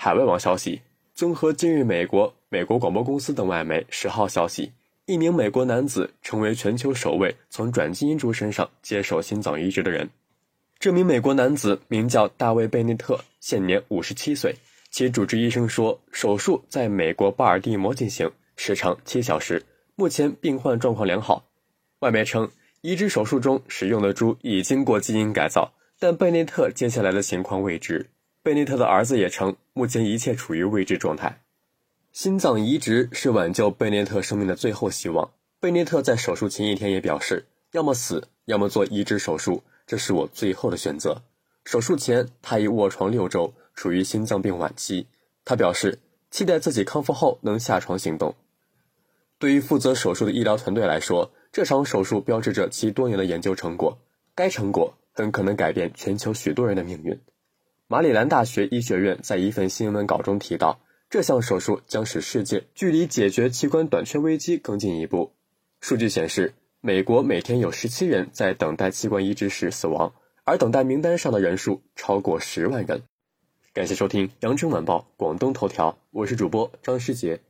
海外网消息，综合今日美国、美国广播公司等外媒十号消息，一名美国男子成为全球首位从转基因猪身上接受心脏移植的人。这名美国男子名叫大卫·贝内特，现年五十七岁。其主治医生说，手术在美国巴尔的摩进行，时长七小时，目前病患状况良好。外媒称，移植手术中使用的猪已经过基因改造，但贝内特接下来的情况未知。贝内特的儿子也称，目前一切处于未知状态。心脏移植是挽救贝内特生命的最后希望。贝内特在手术前一天也表示，要么死，要么做移植手术，这是我最后的选择。手术前，他已卧床六周，处于心脏病晚期。他表示，期待自己康复后能下床行动。对于负责手术的医疗团队来说，这场手术标志着其多年的研究成果，该成果很可能改变全球许多人的命运。马里兰大学医学院在一份新闻稿中提到，这项手术将使世界距离解决器官短缺危机更进一步。数据显示，美国每天有十七人在等待器官移植时死亡，而等待名单上的人数超过十万人。感谢收听《羊城晚报广东头条》，我是主播张诗杰。